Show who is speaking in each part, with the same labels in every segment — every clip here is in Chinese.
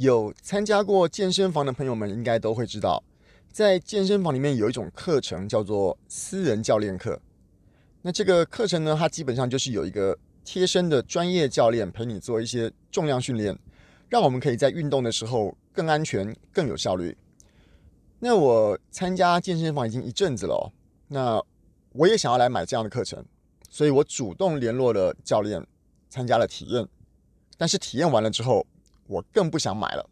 Speaker 1: 有参加过健身房的朋友们应该都会知道，在健身房里面有一种课程叫做私人教练课。那这个课程呢，它基本上就是有一个贴身的专业教练陪你做一些重量训练，让我们可以在运动的时候更安全、更有效率。那我参加健身房已经一阵子了哦，那我也想要来买这样的课程，所以我主动联络了教练，参加了体验。但是体验完了之后，我更不想买了。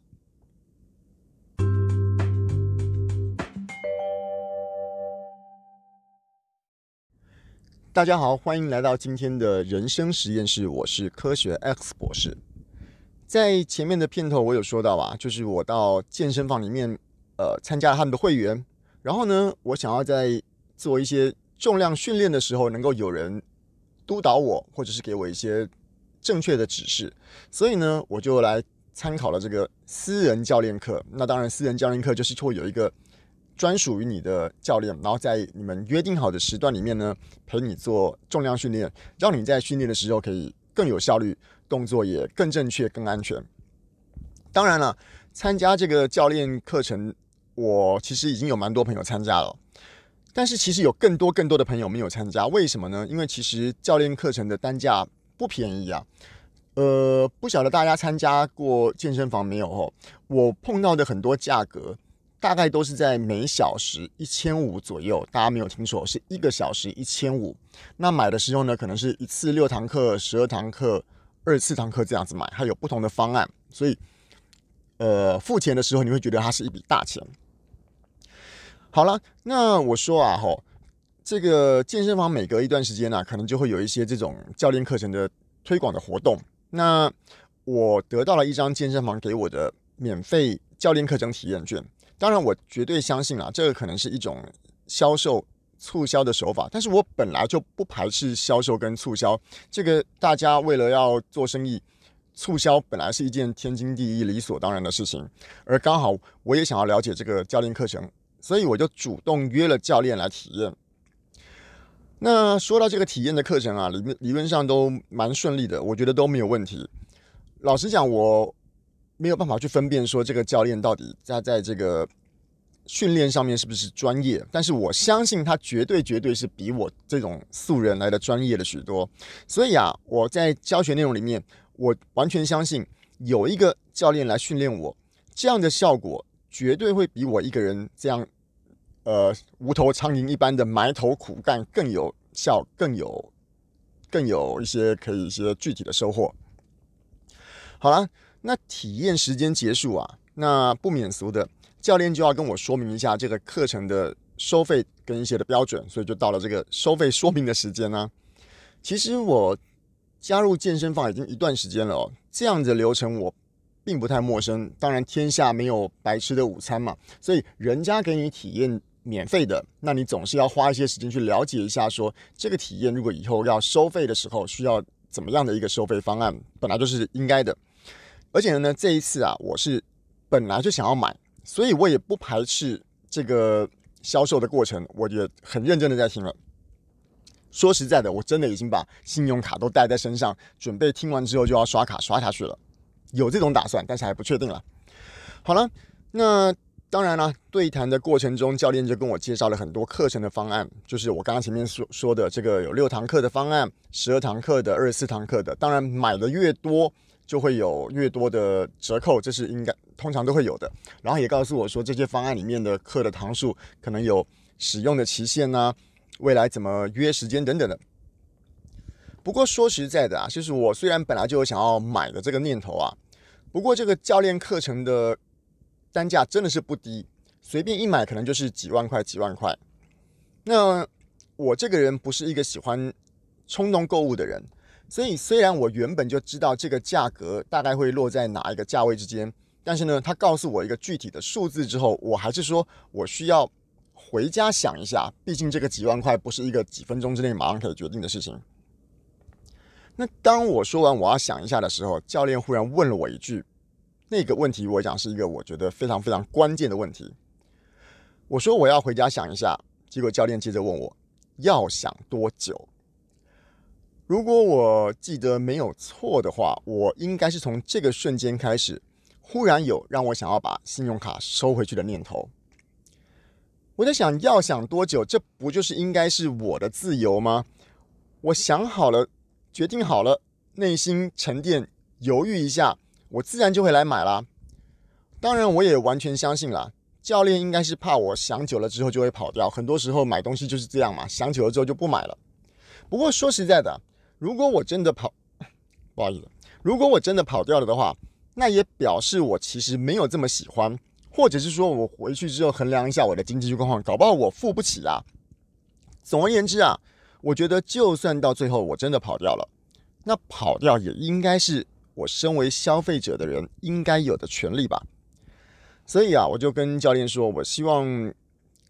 Speaker 1: 大家好，欢迎来到今天的人生实验室，我是科学 X 博士。在前面的片头我有说到啊，就是我到健身房里面，呃，参加了他们的会员，然后呢，我想要在做一些重量训练的时候，能够有人督导我，或者是给我一些正确的指示，所以呢，我就来。参考了这个私人教练课，那当然，私人教练课就是会有一个专属于你的教练，然后在你们约定好的时段里面呢，陪你做重量训练，让你在训练的时候可以更有效率，动作也更正确、更安全。当然了，参加这个教练课程，我其实已经有蛮多朋友参加了，但是其实有更多更多的朋友没有参加，为什么呢？因为其实教练课程的单价不便宜啊。呃，不晓得大家参加过健身房没有哦？我碰到的很多价格，大概都是在每小时一千五左右。大家没有听错，是一个小时一千五。那买的时候呢，可能是一次六堂课、十二堂课、二十四堂课这样子买，还有不同的方案。所以，呃，付钱的时候你会觉得它是一笔大钱。好了，那我说啊，吼，这个健身房每隔一段时间呢、啊，可能就会有一些这种教练课程的推广的活动。那我得到了一张健身房给我的免费教练课程体验券，当然我绝对相信啊，这个可能是一种销售促销的手法，但是我本来就不排斥销售跟促销，这个大家为了要做生意，促销本来是一件天经地义、理所当然的事情，而刚好我也想要了解这个教练课程，所以我就主动约了教练来体验。那说到这个体验的课程啊，理论理论上都蛮顺利的，我觉得都没有问题。老实讲，我没有办法去分辨说这个教练到底他在这个训练上面是不是专业，但是我相信他绝对绝对是比我这种素人来的专业了许多。所以啊，我在教学内容里面，我完全相信有一个教练来训练我，这样的效果绝对会比我一个人这样。呃，无头苍蝇一般的埋头苦干更有效，更有，更有一些可以一些具体的收获。好了，那体验时间结束啊，那不免俗的教练就要跟我说明一下这个课程的收费跟一些的标准，所以就到了这个收费说明的时间呢。其实我加入健身房已经一段时间了哦，这样的流程我并不太陌生。当然，天下没有白吃的午餐嘛，所以人家给你体验。免费的，那你总是要花一些时间去了解一下说，这个体验如果以后要收费的时候，需要怎么样的一个收费方案，本来就是应该的。而且呢，这一次啊，我是本来就想要买，所以我也不排斥这个销售的过程，我也很认真的在听了。说实在的，我真的已经把信用卡都带在身上，准备听完之后就要刷卡刷下去了，有这种打算，但是还不确定了。好了，那。当然了，对谈的过程中，教练就跟我介绍了很多课程的方案，就是我刚刚前面说说的这个有六堂课的方案，十二堂课的，二十四堂课的。当然，买的越多，就会有越多的折扣，这是应该通常都会有的。然后也告诉我说，这些方案里面的课的堂数可能有使用的期限呐，未来怎么约时间等等的。不过说实在的啊，就是我虽然本来就有想要买的这个念头啊，不过这个教练课程的。单价真的是不低，随便一买可能就是几万块、几万块。那我这个人不是一个喜欢冲动购物的人，所以虽然我原本就知道这个价格大概会落在哪一个价位之间，但是呢，他告诉我一个具体的数字之后，我还是说我需要回家想一下，毕竟这个几万块不是一个几分钟之内马上可以决定的事情。那当我说完我要想一下的时候，教练忽然问了我一句。那个问题，我讲是一个我觉得非常非常关键的问题。我说我要回家想一下，结果教练接着问我要想多久。如果我记得没有错的话，我应该是从这个瞬间开始忽然有让我想要把信用卡收回去的念头。我在想，要想多久？这不就是应该是我的自由吗？我想好了，决定好了，内心沉淀，犹豫一下，我自然就会来买啦。当然，我也完全相信啦，教练应该是怕我想久了之后就会跑掉。很多时候买东西就是这样嘛，想久了之后就不买了。不过说实在的，如果我真的跑，不好意思，如果我真的跑掉了的话，那也表示我其实没有这么喜欢，或者是说我回去之后衡量一下我的经济状况，搞不好我付不起啊。总而言之啊，我觉得就算到最后我真的跑掉了，那跑掉也应该是我身为消费者的人应该有的权利吧。所以啊，我就跟教练说，我希望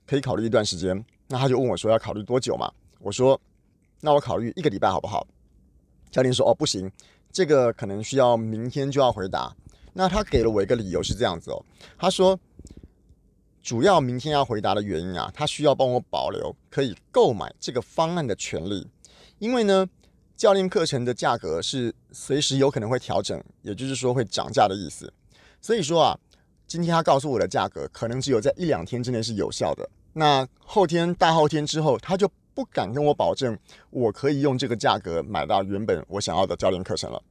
Speaker 1: 可以考虑一段时间。那他就问我说要考虑多久嘛？我说，那我考虑一个礼拜好不好？教练说，哦，不行，这个可能需要明天就要回答。那他给了我一个理由是这样子哦，他说，主要明天要回答的原因啊，他需要帮我保留可以购买这个方案的权利，因为呢，教练课程的价格是随时有可能会调整，也就是说会涨价的意思。所以说啊。今天他告诉我的价格，可能只有在一两天之内是有效的。那后天、大后天之后，他就不敢跟我保证，我可以用这个价格买到原本我想要的教练课程了。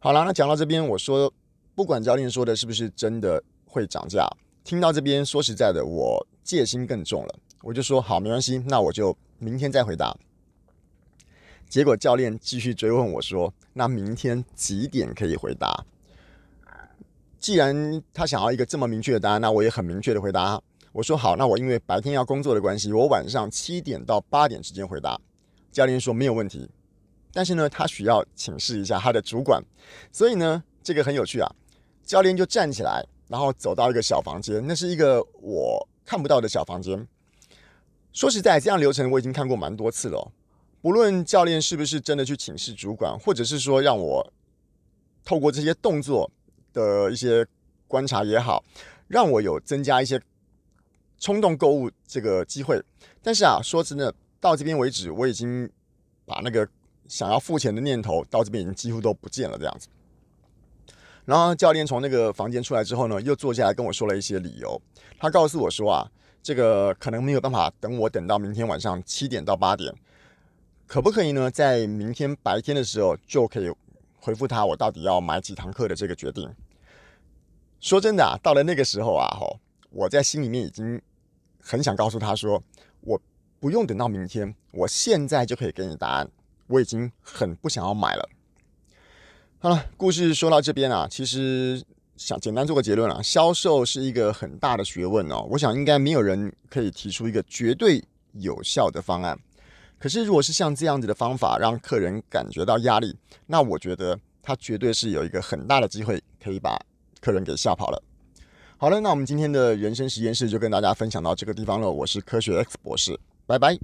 Speaker 1: 好了，那讲到这边，我说不管教练说的是不是真的会涨价，听到这边说实在的，我戒心更重了。我就说好，没关系，那我就明天再回答。结果教练继续追问我说，那明天几点可以回答？既然他想要一个这么明确的答案，那我也很明确的回答。我说好，那我因为白天要工作的关系，我晚上七点到八点之间回答。教练说没有问题，但是呢，他需要请示一下他的主管。所以呢，这个很有趣啊。教练就站起来，然后走到一个小房间，那是一个我看不到的小房间。说实在，这样流程我已经看过蛮多次了。不论教练是不是真的去请示主管，或者是说让我透过这些动作。的一些观察也好，让我有增加一些冲动购物这个机会。但是啊，说真的，到这边为止，我已经把那个想要付钱的念头到这边已经几乎都不见了这样子。然后教练从那个房间出来之后呢，又坐下来跟我说了一些理由。他告诉我说啊，这个可能没有办法等我等到明天晚上七点到八点，可不可以呢？在明天白天的时候就可以。回复他，我到底要买几堂课的这个决定。说真的啊，到了那个时候啊，吼，我在心里面已经很想告诉他说，我不用等到明天，我现在就可以给你答案。我已经很不想要买了。好了，故事说到这边啊，其实想简单做个结论啊，销售是一个很大的学问哦。我想应该没有人可以提出一个绝对有效的方案。可是，如果是像这样子的方法让客人感觉到压力，那我觉得他绝对是有一个很大的机会可以把客人给吓跑了。好了，那我们今天的人生实验室就跟大家分享到这个地方了。我是科学 X 博士，拜拜。